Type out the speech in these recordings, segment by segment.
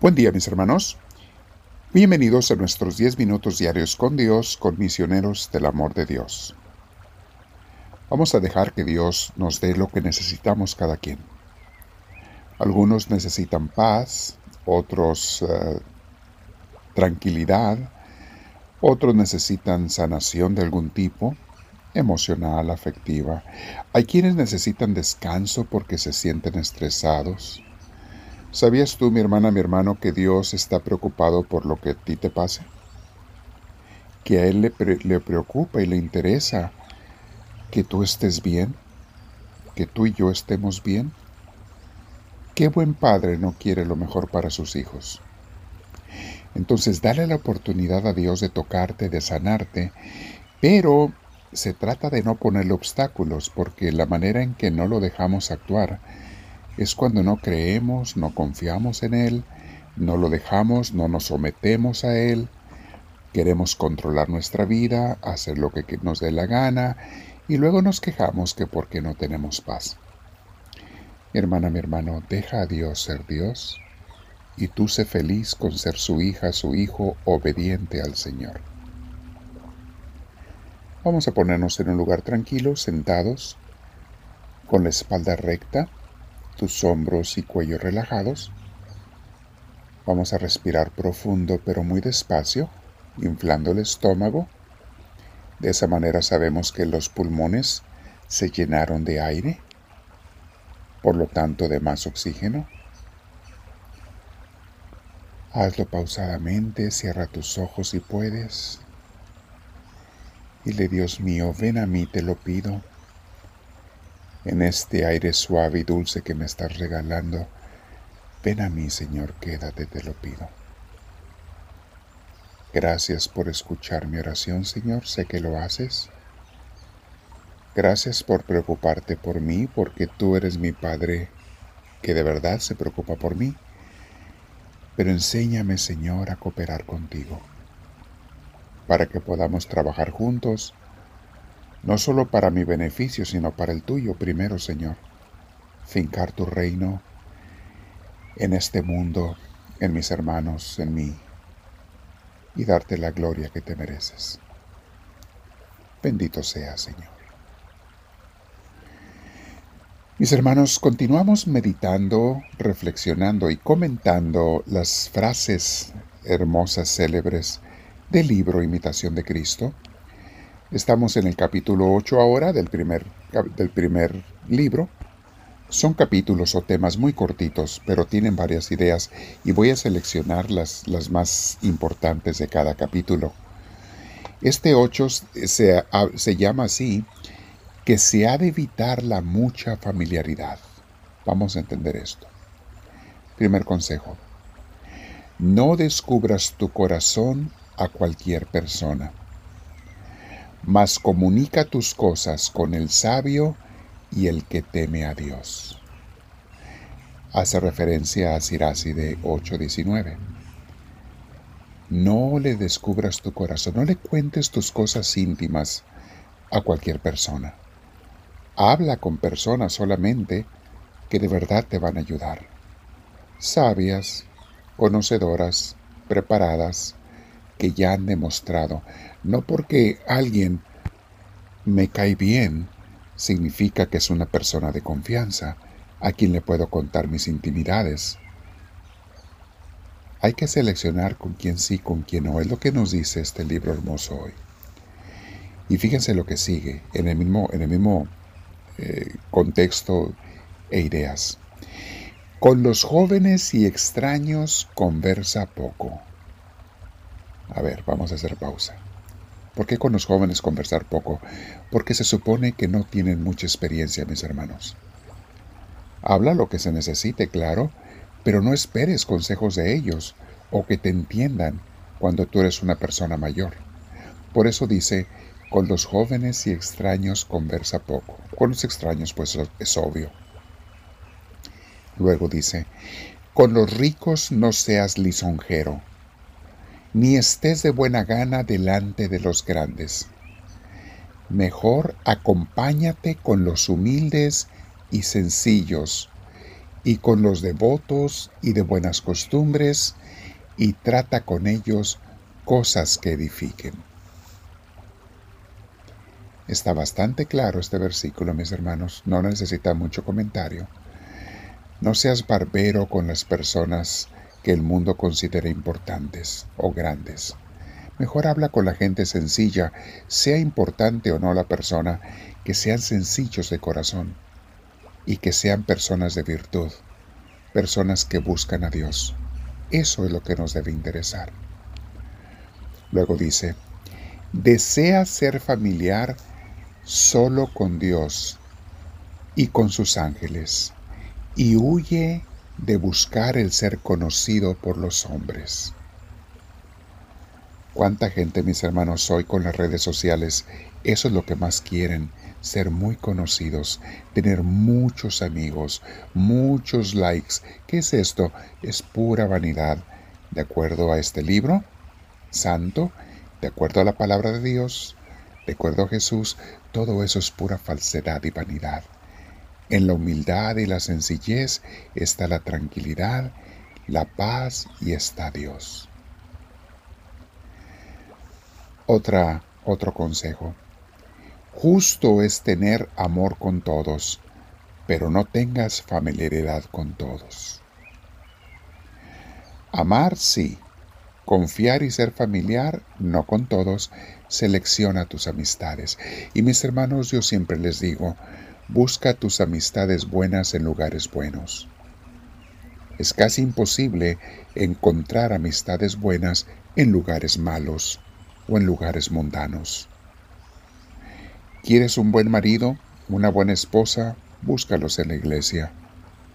Buen día mis hermanos. Bienvenidos a nuestros 10 minutos diarios con Dios, con misioneros del amor de Dios. Vamos a dejar que Dios nos dé lo que necesitamos cada quien. Algunos necesitan paz, otros uh, tranquilidad, otros necesitan sanación de algún tipo, emocional, afectiva. Hay quienes necesitan descanso porque se sienten estresados ¿Sabías tú, mi hermana, mi hermano, que Dios está preocupado por lo que a ti te pase? Que a Él le, le preocupa y le interesa que tú estés bien, que tú y yo estemos bien. ¿Qué buen padre no quiere lo mejor para sus hijos? Entonces, dale la oportunidad a Dios de tocarte, de sanarte, pero se trata de no ponerle obstáculos, porque la manera en que no lo dejamos actuar es cuando no creemos, no confiamos en Él, no lo dejamos, no nos sometemos a Él, queremos controlar nuestra vida, hacer lo que nos dé la gana y luego nos quejamos que porque no tenemos paz. Hermana, mi hermano, deja a Dios ser Dios y tú sé feliz con ser su hija, su hijo, obediente al Señor. Vamos a ponernos en un lugar tranquilo, sentados, con la espalda recta, tus hombros y cuello relajados. Vamos a respirar profundo pero muy despacio, inflando el estómago. De esa manera sabemos que los pulmones se llenaron de aire, por lo tanto de más oxígeno. Hazlo pausadamente, cierra tus ojos si puedes. Dile, Dios mío, ven a mí, te lo pido en este aire suave y dulce que me estás regalando. Ven a mí, Señor, quédate, te lo pido. Gracias por escuchar mi oración, Señor, sé que lo haces. Gracias por preocuparte por mí, porque tú eres mi Padre que de verdad se preocupa por mí. Pero enséñame, Señor, a cooperar contigo, para que podamos trabajar juntos no solo para mi beneficio, sino para el tuyo primero, Señor. Fincar tu reino en este mundo, en mis hermanos, en mí, y darte la gloria que te mereces. Bendito sea, Señor. Mis hermanos, continuamos meditando, reflexionando y comentando las frases hermosas, célebres del libro Imitación de Cristo Estamos en el capítulo 8 ahora del primer, del primer libro. Son capítulos o temas muy cortitos, pero tienen varias ideas y voy a seleccionar las, las más importantes de cada capítulo. Este 8 se, se llama así, que se ha de evitar la mucha familiaridad. Vamos a entender esto. Primer consejo. No descubras tu corazón a cualquier persona mas comunica tus cosas con el sabio y el que teme a Dios. Hace referencia a Sirasi de 8:19. No le descubras tu corazón, no le cuentes tus cosas íntimas a cualquier persona. Habla con personas solamente que de verdad te van a ayudar. Sabias, conocedoras, preparadas, que ya han demostrado. No porque alguien me cae bien, significa que es una persona de confianza, a quien le puedo contar mis intimidades. Hay que seleccionar con quién sí, con quién no. Es lo que nos dice este libro hermoso hoy. Y fíjense lo que sigue en el mismo, en el mismo eh, contexto e ideas. Con los jóvenes y extraños conversa poco. A ver, vamos a hacer pausa. ¿Por qué con los jóvenes conversar poco? Porque se supone que no tienen mucha experiencia, mis hermanos. Habla lo que se necesite, claro, pero no esperes consejos de ellos o que te entiendan cuando tú eres una persona mayor. Por eso dice, con los jóvenes y extraños conversa poco. Con los extraños, pues es obvio. Luego dice, con los ricos no seas lisonjero ni estés de buena gana delante de los grandes. Mejor acompáñate con los humildes y sencillos, y con los devotos y de buenas costumbres, y trata con ellos cosas que edifiquen. Está bastante claro este versículo, mis hermanos, no necesita mucho comentario. No seas barbero con las personas que el mundo considera importantes o grandes. Mejor habla con la gente sencilla, sea importante o no la persona, que sean sencillos de corazón y que sean personas de virtud, personas que buscan a Dios. Eso es lo que nos debe interesar. Luego dice, desea ser familiar solo con Dios y con sus ángeles, y huye de buscar el ser conocido por los hombres. ¿Cuánta gente, mis hermanos, hoy con las redes sociales? Eso es lo que más quieren, ser muy conocidos, tener muchos amigos, muchos likes. ¿Qué es esto? Es pura vanidad. De acuerdo a este libro santo, de acuerdo a la palabra de Dios, de acuerdo a Jesús, todo eso es pura falsedad y vanidad. En la humildad y la sencillez está la tranquilidad, la paz y está Dios. Otra, otro consejo. Justo es tener amor con todos, pero no tengas familiaridad con todos. Amar sí, confiar y ser familiar, no con todos, selecciona tus amistades. Y mis hermanos, yo siempre les digo, busca tus amistades buenas en lugares buenos. Es casi imposible encontrar amistades buenas en lugares malos o en lugares mundanos. ¿Quieres un buen marido, una buena esposa? Búscalos en la iglesia,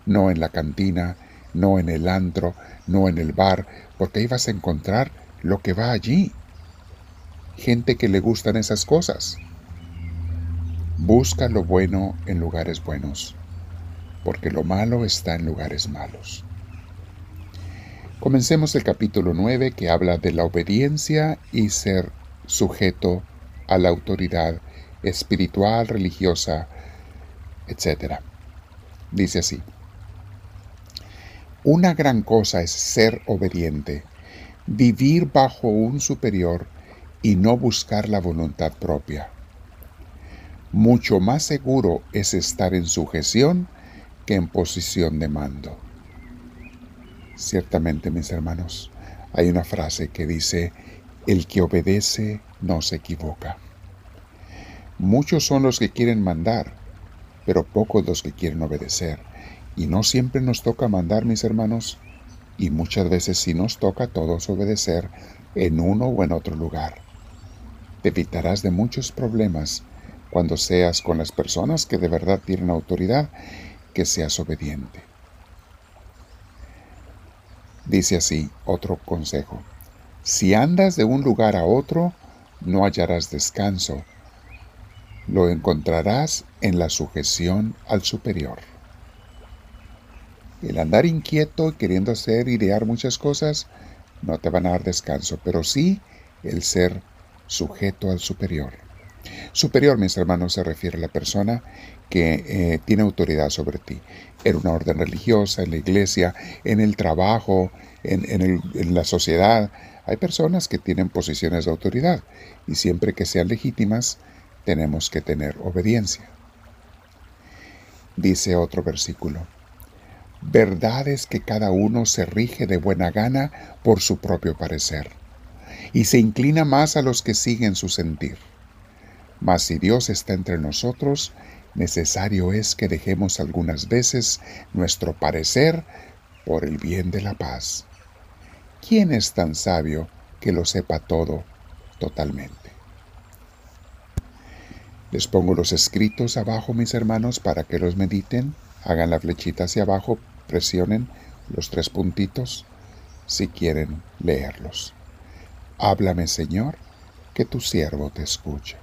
no en la cantina, no en el antro, no en el bar, porque ahí vas a encontrar lo que va allí. Gente que le gustan esas cosas. Busca lo bueno en lugares buenos, porque lo malo está en lugares malos. Comencemos el capítulo 9 que habla de la obediencia y ser sujeto a la autoridad espiritual, religiosa, etc. Dice así, una gran cosa es ser obediente, vivir bajo un superior y no buscar la voluntad propia. Mucho más seguro es estar en sujeción que en posición de mando. Ciertamente, mis hermanos, hay una frase que dice, el que obedece no se equivoca. Muchos son los que quieren mandar, pero pocos los que quieren obedecer. Y no siempre nos toca mandar, mis hermanos, y muchas veces sí nos toca a todos obedecer en uno o en otro lugar. Te evitarás de muchos problemas cuando seas con las personas que de verdad tienen autoridad, que seas obediente. Dice así otro consejo. Si andas de un lugar a otro, no hallarás descanso. Lo encontrarás en la sujeción al superior. El andar inquieto y queriendo hacer idear muchas cosas no te van a dar descanso, pero sí el ser sujeto al superior. Superior, mis hermanos, se refiere a la persona que eh, tiene autoridad sobre ti. En una orden religiosa, en la iglesia, en el trabajo, en, en la sociedad. Hay personas que tienen posiciones de autoridad y siempre que sean legítimas, tenemos que tener obediencia. Dice otro versículo. Verdad es que cada uno se rige de buena gana por su propio parecer y se inclina más a los que siguen su sentir. Mas si Dios está entre nosotros, necesario es que dejemos algunas veces nuestro parecer por el bien de la paz. ¿Quién es tan sabio que lo sepa todo totalmente? Les pongo los escritos abajo, mis hermanos, para que los mediten. Hagan la flechita hacia abajo, presionen los tres puntitos si quieren leerlos. Háblame, Señor, que tu siervo te escuche.